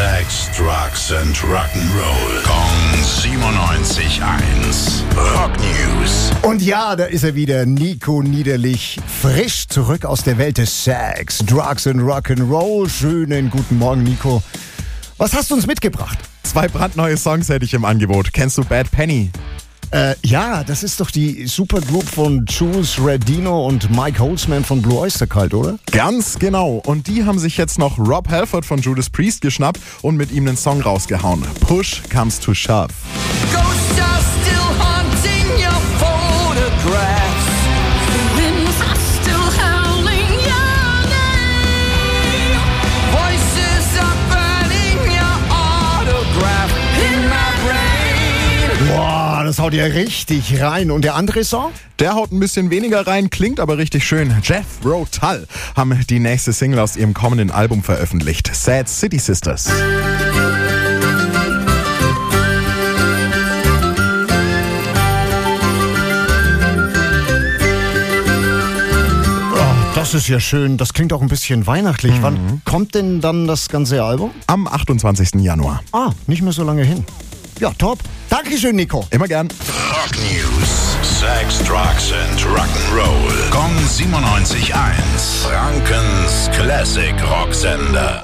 Sex, Drugs and Rock'n'Roll. Kong 97.1. Rock News. Und ja, da ist er wieder, Nico Niederlich, frisch zurück aus der Welt des Sex, Drugs and Rock'n'Roll. Schönen guten Morgen, Nico. Was hast du uns mitgebracht? Zwei brandneue Songs hätte ich im Angebot. Kennst du Bad Penny? Äh, ja, das ist doch die Supergroup von Jules Redino und Mike Holzman von Blue Oyster Cult, oder? Ganz genau. Und die haben sich jetzt noch Rob Halford von Judas Priest geschnappt und mit ihm einen Song rausgehauen. Push comes to shove. Das haut ja richtig rein. Und der andere Song? Der haut ein bisschen weniger rein, klingt aber richtig schön. Jeff Rotal haben die nächste Single aus ihrem kommenden Album veröffentlicht. Sad City Sisters. Oh, das ist ja schön. Das klingt auch ein bisschen weihnachtlich. Wann kommt denn dann das ganze Album? Am 28. Januar. Ah, nicht mehr so lange hin. Ja, top. Dankeschön, Nico. Immer gern. Rock News. Sex, Drugs and Rock'n'Roll. Kong 97.1. Frankens Classic Rocksender.